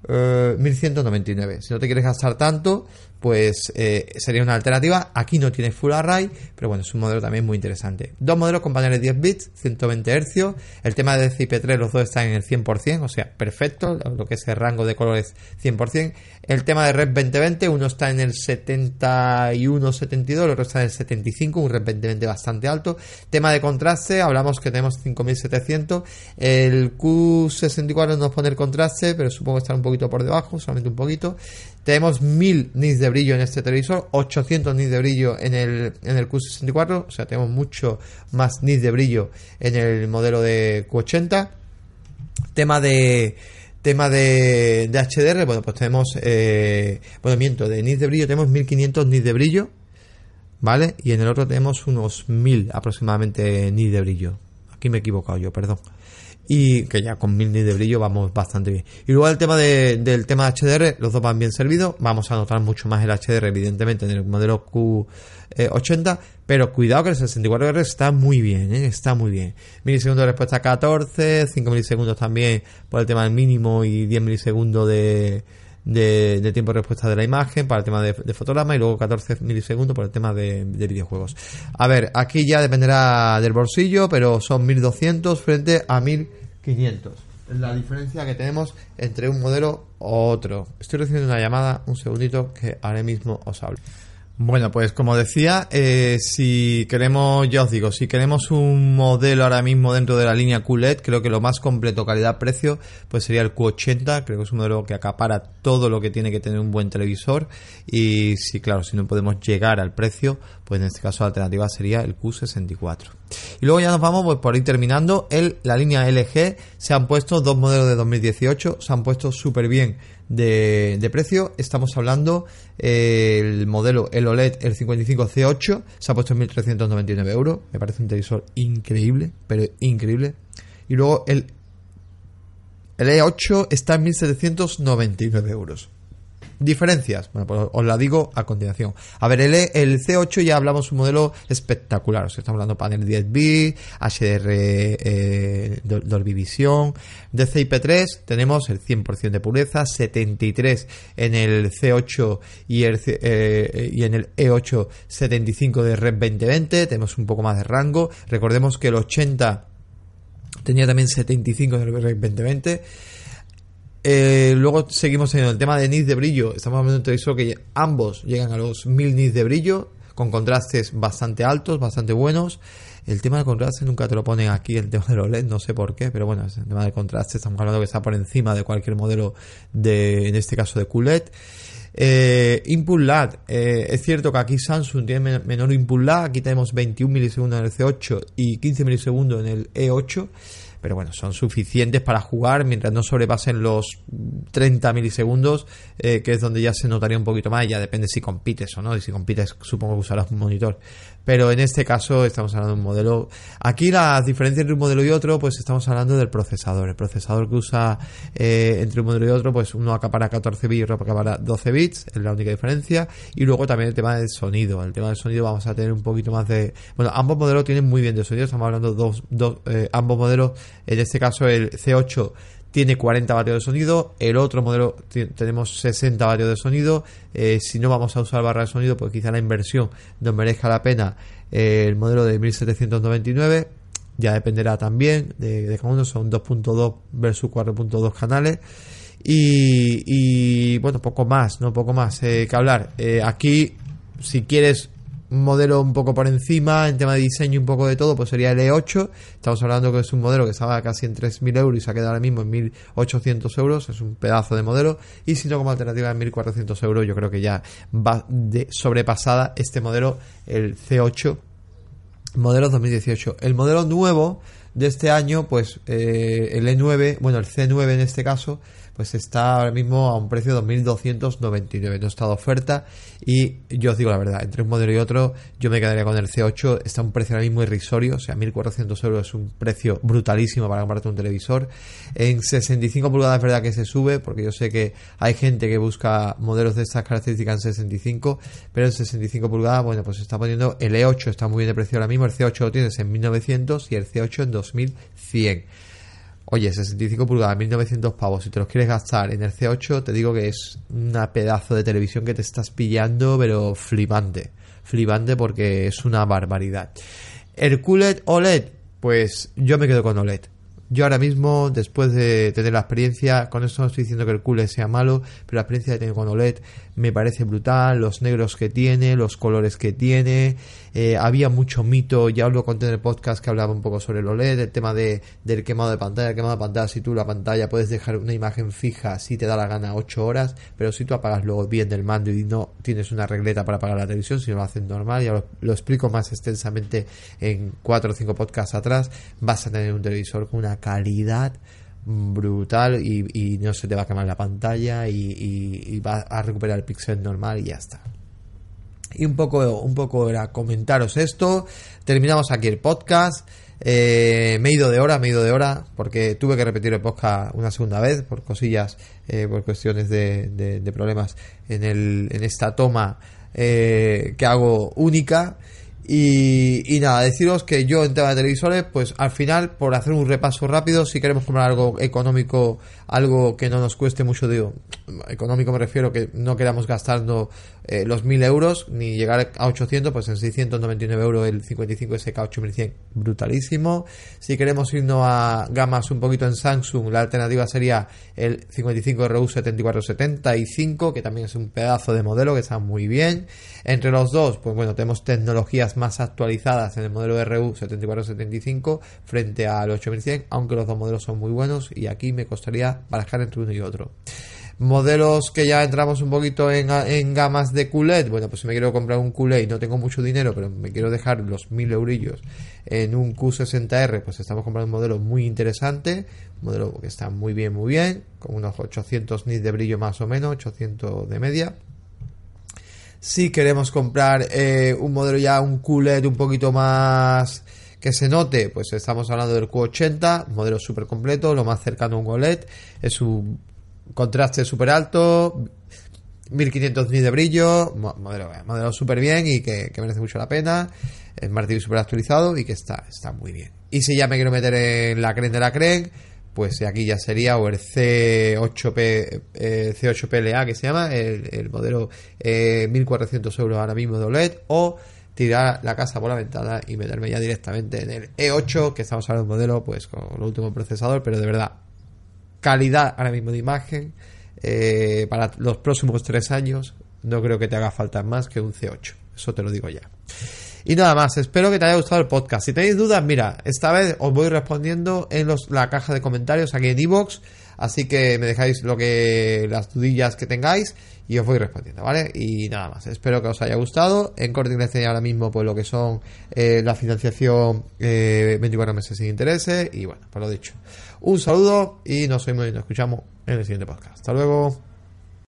1199. Eh, si no te quieres gastar tanto, pues eh, sería una alternativa. Aquí no tiene Full Array, pero bueno, es un modelo también muy interesante. Dos modelos con paneles 10 bits, 120 Hz. El tema de DCI-P3, los dos están en el 100%, o sea, perfecto. Lo que es el rango de colores 100%. El tema de Red 2020, uno está en el 71-72, el otro está en el 75, un Red 2020 bastante alto. Tema de contraste, hablamos que tenemos 5700. El Q64 nos pone el contraste, pero supongo que está un poquito por debajo, solamente un poquito. Tenemos 1000 nits de brillo en este televisor, 800 nits de brillo en el, en el Q64, o sea, tenemos mucho más nits de brillo en el modelo de Q80. Tema de tema de, de HDR, bueno, pues tenemos, eh, bueno, miento, de nits de brillo tenemos 1500 nits de brillo, ¿vale? Y en el otro tenemos unos 1000 aproximadamente nits de brillo. Aquí me he equivocado yo, perdón y que ya con 1000 nits de brillo vamos bastante bien. Y luego el tema del tema de HDR, los dos van bien servidos, vamos a notar mucho más el HDR evidentemente en el modelo Q80, pero cuidado que el 64R está muy bien, ¿eh? está muy bien. Milisegundos de respuesta 14, 5 milisegundos también por el tema del mínimo y 10 milisegundos de, de, tiempo de respuesta de la imagen para el tema de, fotograma y luego 14 milisegundos por el tema de, de, videojuegos. A ver, aquí ya dependerá del bolsillo, pero son 1200 frente a 1000 500. La diferencia que tenemos entre un modelo o otro. Estoy recibiendo una llamada, un segundito, que ahora mismo os hablo. Bueno, pues como decía, eh, si queremos, ya os digo, si queremos un modelo ahora mismo dentro de la línea QLED, creo que lo más completo calidad-precio, pues sería el Q80, creo que es un modelo que acapara todo lo que tiene que tener un buen televisor. Y si claro, si no podemos llegar al precio, pues en este caso la alternativa sería el Q64. Y luego ya nos vamos pues, por ir terminando, el, la línea LG se han puesto dos modelos de 2018, se han puesto súper bien de, precio. Estamos hablando eh, el modelo, el OLED, el 55C8, se ha puesto en 1.399 euros. Me parece un televisor increíble, pero increíble. Y luego el, el E8 está en 1.799 euros. Diferencias, bueno, pues os la digo a continuación. A ver, el, el C8 ya hablamos un modelo espectacular, o estamos hablando panel 10B, HDR eh, Dolby Vision, de CIP3 tenemos el 100% de pureza, 73 en el C8 y, el, eh, y en el E8 75 de Red 2020, tenemos un poco más de rango, recordemos que el 80 tenía también 75 en el Red 2020 eh, luego seguimos en el tema de nits de brillo. Estamos hablando de un televisor que ambos llegan a los 1000 nits de brillo, con contrastes bastante altos, bastante buenos. El tema de contraste nunca te lo ponen aquí, el tema de los LED, no sé por qué, pero bueno, el tema de contraste estamos hablando que está por encima de cualquier modelo de, en este caso de QLED. Eh, input eh, es cierto que aquí Samsung tiene menor input lag, aquí tenemos 21 milisegundos en el C8 y 15 milisegundos en el E8 pero bueno, son suficientes para jugar mientras no sobrepasen los 30 milisegundos, eh, que es donde ya se notaría un poquito más, ya depende si compites o no, y si compites supongo que usarás un monitor. Pero en este caso estamos hablando de un modelo... Aquí las diferencias entre un modelo y otro, pues estamos hablando del procesador. El procesador que usa eh, entre un modelo y otro, pues uno acapara 14 bits y otro acapara 12 bits, es la única diferencia. Y luego también el tema del sonido. El tema del sonido vamos a tener un poquito más de... Bueno, ambos modelos tienen muy bien de sonido, estamos hablando dos, dos eh, ambos modelos, en este caso el C8 tiene 40 vatios de sonido, el otro modelo tenemos 60 vatios de sonido, eh, si no vamos a usar barra de sonido, pues quizá la inversión nos merezca la pena eh, el modelo de 1799, ya dependerá también de, de cada uno, son 2.2 versus 4.2 canales. Y, bueno, poco más, no poco más eh, que hablar. aquí, si quieres un modelo un poco por encima en tema de diseño un poco de todo, pues sería el E8. Estamos hablando que es un modelo que estaba casi en 3.000 euros y se ha quedado ahora mismo en 1.800 euros. Es un pedazo de modelo. Y si no, como alternativa en 1.400 euros, yo creo que ya va de sobrepasada este modelo, el C8, modelo 2018. El modelo nuevo de este año, pues eh, el E9, bueno, el C9 en este caso, pues está ahora mismo a un precio de 2.299. No está de oferta y yo os digo la verdad, entre un modelo y otro yo me quedaría con el C8. Está a un precio ahora mismo irrisorio, o sea, 1.400 euros es un precio brutalísimo para comprarte un televisor. En 65 pulgadas es verdad que se sube, porque yo sé que hay gente que busca modelos de estas características en 65, pero en 65 pulgadas, bueno, pues se está poniendo el E8, está muy bien de precio ahora mismo, el C8 lo tienes en 1.900 y el C8 en 2.100. Oye, 65 pulgadas, 1900 pavos, si te los quieres gastar en el C8, te digo que es una pedazo de televisión que te estás pillando, pero flipante. Flipante porque es una barbaridad. El QLED OLED, pues yo me quedo con OLED. Yo ahora mismo, después de tener la experiencia, con esto no estoy diciendo que el QLED sea malo, pero la experiencia que tengo con OLED me parece brutal, los negros que tiene, los colores que tiene, eh, había mucho mito, ya os lo conté en el podcast que hablaba un poco sobre el OLED, el tema de, del quemado de pantalla, el quemado de pantalla, si tú la pantalla puedes dejar una imagen fija si te da la gana 8 horas, pero si tú apagas luego bien del mando y no tienes una regleta para apagar la televisión, si lo haces normal, ya lo, lo explico más extensamente en 4 o 5 podcasts atrás, vas a tener un televisor con una calidad brutal y, no se te va a quemar la pantalla y, va a recuperar el pixel normal y ya está. Y un poco, un poco era comentaros esto. Terminamos aquí el podcast. Eh, me he ido de hora, me he ido de hora, porque tuve que repetir el podcast una segunda vez por cosillas, eh, por cuestiones de, problemas en, el, en esta toma eh, que hago única. Y, y, nada, deciros que yo en tema de televisores, pues al final, por hacer un repaso rápido, si queremos comprar algo económico, algo que no nos cueste mucho, digo, económico me refiero que no queramos gastando eh, los 1000 euros ni llegar a 800, pues en 699 euros el 55 SK 8100, brutalísimo. Si queremos irnos a gamas un poquito en Samsung, la alternativa sería el 55 RU 7475, que también es un pedazo de modelo que está muy bien. Entre los dos, pues bueno, tenemos tecnologías más actualizadas en el modelo RU 7475 frente al 8100, aunque los dos modelos son muy buenos y aquí me costaría barajar entre uno y otro. Modelos que ya entramos un poquito en, gamas de QLED. Bueno, pues si me quiero comprar un QLED y no tengo mucho dinero, pero me quiero dejar los mil eurillos en un Q60R, pues estamos comprando un modelo muy interesante. Un modelo que está muy bien, muy bien. Con unos 800 nits de brillo más o menos, 800 de media. Si queremos comprar eh, un modelo ya, un QLED un poquito más que se note, pues estamos hablando del Q80, modelo súper completo, lo más cercano a un OLED, es un contraste súper alto, 1500 nits de brillo, modelo, modelo súper bien y que, merece mucho la pena, es martillo súper actualizado y que está, está muy bien. Y si ya me quiero meter en la creen de la creen, pues aquí ya sería o el C8P, eh, C8PLA que se llama, el, modelo 1400 eh, euros ahora mismo de OLED, tirar la casa por la ventana y meterme ya directamente en el E8, que estamos hablando de un modelo pues con el último procesador, pero de verdad, calidad ahora mismo de imagen, eh, para los próximos tres años, no creo que te haga falta más que un C8, eso te lo digo ya. Y nada más, espero que te haya gustado el podcast. Si tenéis dudas, mira, esta vez os voy respondiendo en los, la caja de comentarios aquí en iVoox Así que me dejáis lo que las dudillas que tengáis y os voy respondiendo, ¿vale? Y nada más, espero que os haya gustado. En Corte Inglés ahora mismo pues lo que son eh, la financiación eh, 24 meses sin intereses y bueno, por lo dicho. Un saludo y nos vemos y nos escuchamos en el siguiente podcast. Hasta luego.